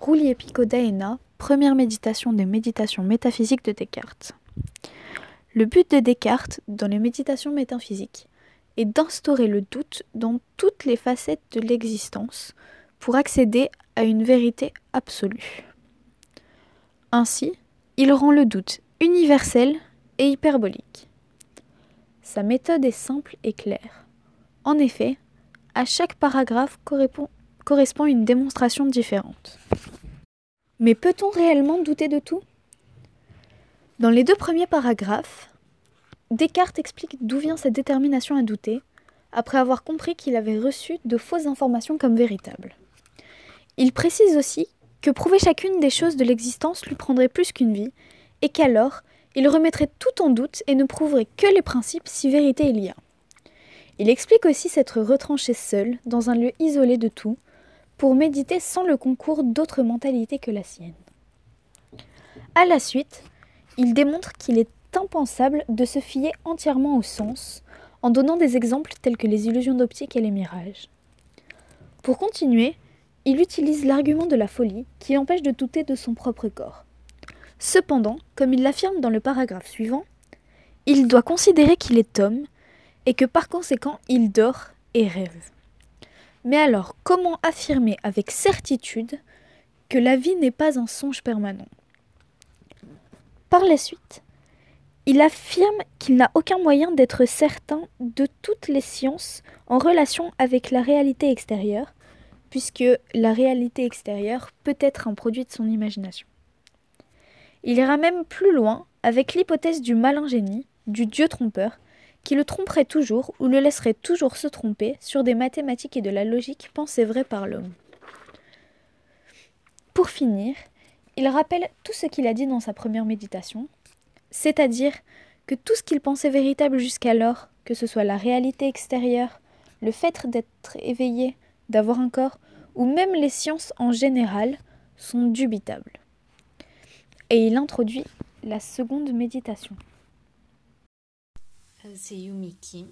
Roulier Picodaena, première méditation des méditations métaphysiques de Descartes. Le but de Descartes dans les méditations métaphysiques est d'instaurer le doute dans toutes les facettes de l'existence pour accéder à une vérité absolue. Ainsi, il rend le doute universel et hyperbolique. Sa méthode est simple et claire. En effet, à chaque paragraphe correspond une démonstration différente. Mais peut-on réellement douter de tout? Dans les deux premiers paragraphes, Descartes explique d'où vient cette détermination à douter, après avoir compris qu'il avait reçu de fausses informations comme véritables. Il précise aussi que prouver chacune des choses de l'existence lui prendrait plus qu'une vie, et qu'alors il remettrait tout en doute et ne prouverait que les principes si vérité il y a. Il explique aussi s'être retranché seul, dans un lieu isolé de tout, pour méditer sans le concours d'autres mentalités que la sienne. À la suite, il démontre qu'il est impensable de se fier entièrement au sens, en donnant des exemples tels que les illusions d'optique et les mirages. Pour continuer, il utilise l'argument de la folie qui empêche de douter de son propre corps. Cependant, comme il l'affirme dans le paragraphe suivant, il doit considérer qu'il est homme et que par conséquent il dort et rêve. Mais alors, comment affirmer avec certitude que la vie n'est pas un songe permanent? Par la suite, il affirme qu'il n'a aucun moyen d'être certain de toutes les sciences en relation avec la réalité extérieure, puisque la réalité extérieure peut être un produit de son imagination. Il ira même plus loin avec l'hypothèse du malin génie, du dieu trompeur, qui le tromperait toujours ou le laisserait toujours se tromper sur des mathématiques et de la logique pensées vraies par l'homme. Pour finir, il rappelle tout ce qu'il a dit dans sa première méditation, c'est-à-dire que tout ce qu'il pensait véritable jusqu'alors, que ce soit la réalité extérieure, le fait d'être éveillé, d'avoir un corps, ou même les sciences en général, sont dubitables. Et il introduit la seconde méditation. Euh, c'est Yumi Kim.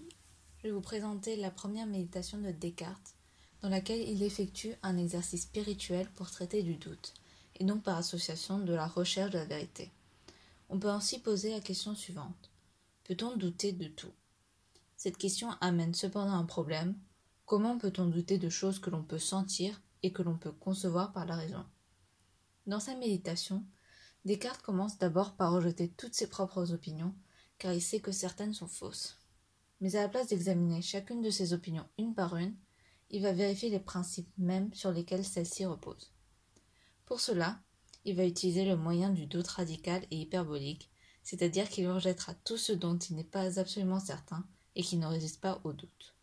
Je vais vous présenter la première méditation de Descartes, dans laquelle il effectue un exercice spirituel pour traiter du doute, et donc par association de la recherche de la vérité. On peut ainsi poser la question suivante. Peut-on douter de tout? Cette question amène cependant un problème. Comment peut-on douter de choses que l'on peut sentir et que l'on peut concevoir par la raison? Dans sa méditation, Descartes commence d'abord par rejeter toutes ses propres opinions car il sait que certaines sont fausses. Mais à la place d'examiner chacune de ses opinions une par une, il va vérifier les principes mêmes sur lesquels celles-ci reposent. Pour cela, il va utiliser le moyen du doute radical et hyperbolique, c'est-à-dire qu'il rejettera tout ce dont il n'est pas absolument certain et qui ne résiste pas au doute.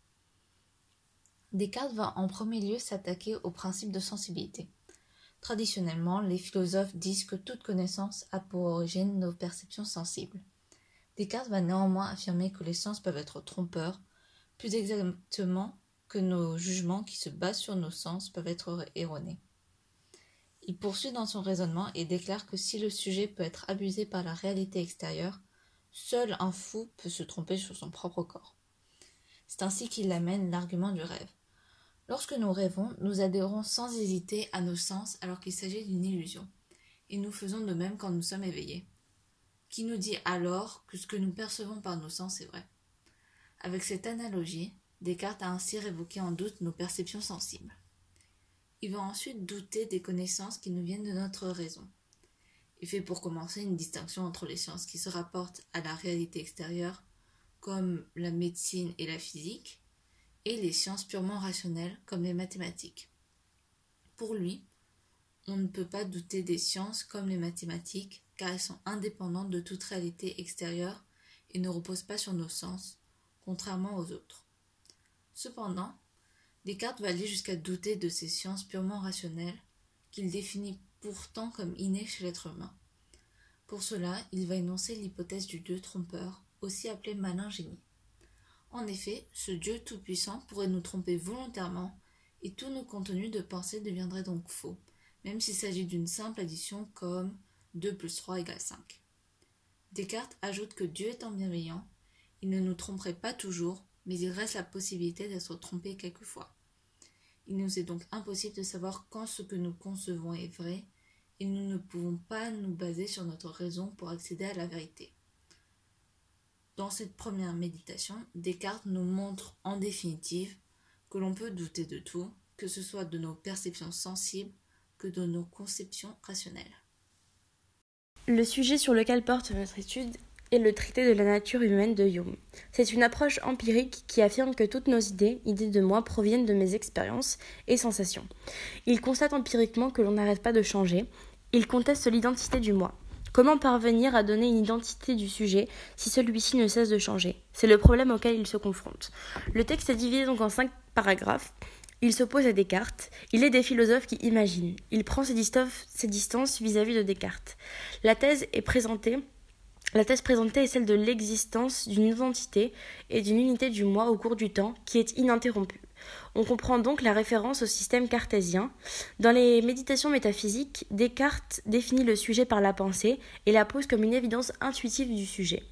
Descartes va en premier lieu s'attaquer au principe de sensibilité. Traditionnellement, les philosophes disent que toute connaissance a pour origine nos perceptions sensibles. Descartes va néanmoins affirmer que les sens peuvent être trompeurs, plus exactement que nos jugements qui se basent sur nos sens peuvent être erronés. Il poursuit dans son raisonnement et déclare que si le sujet peut être abusé par la réalité extérieure, seul un fou peut se tromper sur son propre corps. C'est ainsi qu'il amène l'argument du rêve. Lorsque nous rêvons, nous adhérons sans hésiter à nos sens alors qu'il s'agit d'une illusion, et nous faisons de même quand nous sommes éveillés qui nous dit alors que ce que nous percevons par nos sens est vrai. Avec cette analogie, Descartes a ainsi révoqué en doute nos perceptions sensibles. Il va ensuite douter des connaissances qui nous viennent de notre raison. Il fait pour commencer une distinction entre les sciences qui se rapportent à la réalité extérieure, comme la médecine et la physique, et les sciences purement rationnelles, comme les mathématiques. Pour lui, on ne peut pas douter des sciences comme les mathématiques, car elles sont indépendantes de toute réalité extérieure et ne reposent pas sur nos sens, contrairement aux autres. Cependant, Descartes va aller jusqu'à douter de ces sciences purement rationnelles, qu'il définit pourtant comme innées chez l'être humain. Pour cela, il va énoncer l'hypothèse du Dieu trompeur, aussi appelé malin génie. En effet, ce Dieu tout-puissant pourrait nous tromper volontairement, et tous nos contenus de pensée deviendraient donc faux, même s'il s'agit d'une simple addition comme 2 plus 3 égale 5. Descartes ajoute que Dieu étant bienveillant, il ne nous tromperait pas toujours, mais il reste la possibilité d'être trompé quelquefois. Il nous est donc impossible de savoir quand ce que nous concevons est vrai, et nous ne pouvons pas nous baser sur notre raison pour accéder à la vérité. Dans cette première méditation, Descartes nous montre en définitive que l'on peut douter de tout, que ce soit de nos perceptions sensibles que de nos conceptions rationnelles. Le sujet sur lequel porte notre étude est le traité de la nature humaine de Hume. C'est une approche empirique qui affirme que toutes nos idées, idées de moi, proviennent de mes expériences et sensations. Il constate empiriquement que l'on n'arrête pas de changer. Il conteste l'identité du moi. Comment parvenir à donner une identité du sujet si celui-ci ne cesse de changer? C'est le problème auquel il se confronte. Le texte est divisé donc en cinq paragraphes. Il s'oppose à Descartes. Il est des philosophes qui imaginent. Il prend ses, distances vis-à-vis de Descartes. La thèse est présentée. La thèse présentée est celle de l'existence d'une identité et d'une unité du moi au cours du temps qui est ininterrompue. On comprend donc la référence au système cartésien. Dans les méditations métaphysiques, Descartes définit le sujet par la pensée et la pose comme une évidence intuitive du sujet.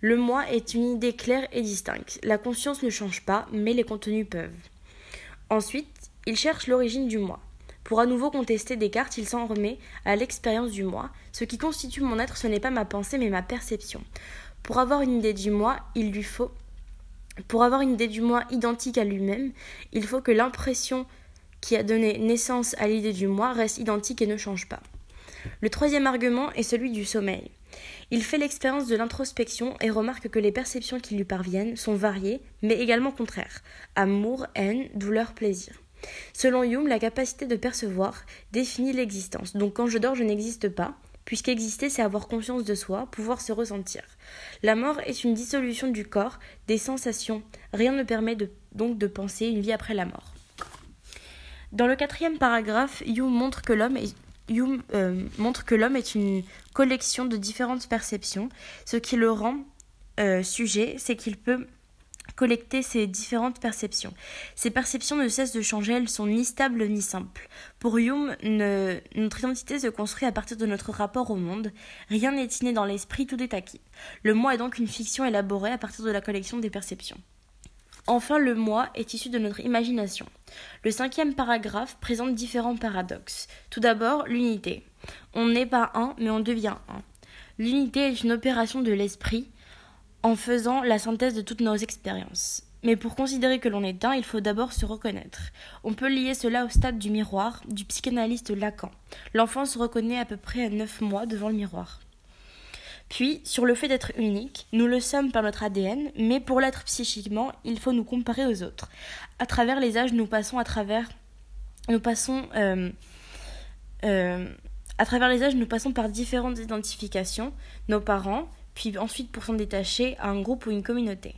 Le moi est une idée claire et distincte. La conscience ne change pas, mais les contenus peuvent. Ensuite, il cherche l'origine du moi. Pour à nouveau contester Descartes, il s'en remet à l'expérience du moi. Ce qui constitue mon être, ce n'est pas ma pensée, mais ma perception. Pour avoir une idée du moi, il lui faut pour avoir une idée du moi identique à lui-même, il faut que l'impression qui a donné naissance à l'idée du moi reste identique et ne change pas. Le troisième argument est celui du sommeil. Il fait l'expérience de l'introspection et remarque que les perceptions qui lui parviennent sont variées, mais également contraires amour, haine, douleur, plaisir. Selon Hume, la capacité de percevoir définit l'existence. Donc quand je dors, je n'existe pas, puisqu'exister, c'est avoir conscience de soi, pouvoir se ressentir. La mort est une dissolution du corps, des sensations. Rien ne permet donc de penser une vie après la mort. Dans le quatrième paragraphe, Hume montre que l'homme est Hume euh, montre que l'homme est une collection de différentes perceptions. Ce qui le rend euh, sujet, c'est qu'il peut collecter ces différentes perceptions. Ces perceptions ne cessent de changer, elles sont ni stables ni simples. Pour Hume, notre identité se construit à partir de notre rapport au monde. Rien n'est inné dans l'esprit, tout est acquis. Le moi est donc une fiction élaborée à partir de la collection des perceptions. Enfin, le moi est issu de notre imagination. Le cinquième paragraphe présente différents paradoxes. Tout d'abord, l'unité. On n'est pas un, mais on devient un. L'unité est une opération de l'esprit en faisant la synthèse de toutes nos expériences. Mais pour considérer que l'on est un, il faut d'abord se reconnaître. On peut lier cela au stade du miroir du psychanalyste Lacan. L'enfant se reconnaît à peu près à neuf mois devant le miroir. Puis, sur le fait d'être unique, nous le sommes par notre ADN, mais pour l'être psychiquement, il faut nous comparer aux autres. À travers les âges, nous passons à travers. Nous passons. Euh, euh, à travers les âges, nous passons par différentes identifications, nos parents, puis ensuite pour s'en détacher à un groupe ou une communauté.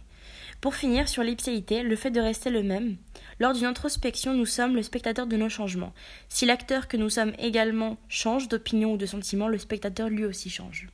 Pour finir, sur l'ipséité, le fait de rester le même. Lors d'une introspection, nous sommes le spectateur de nos changements. Si l'acteur que nous sommes également change d'opinion ou de sentiment, le spectateur lui aussi change.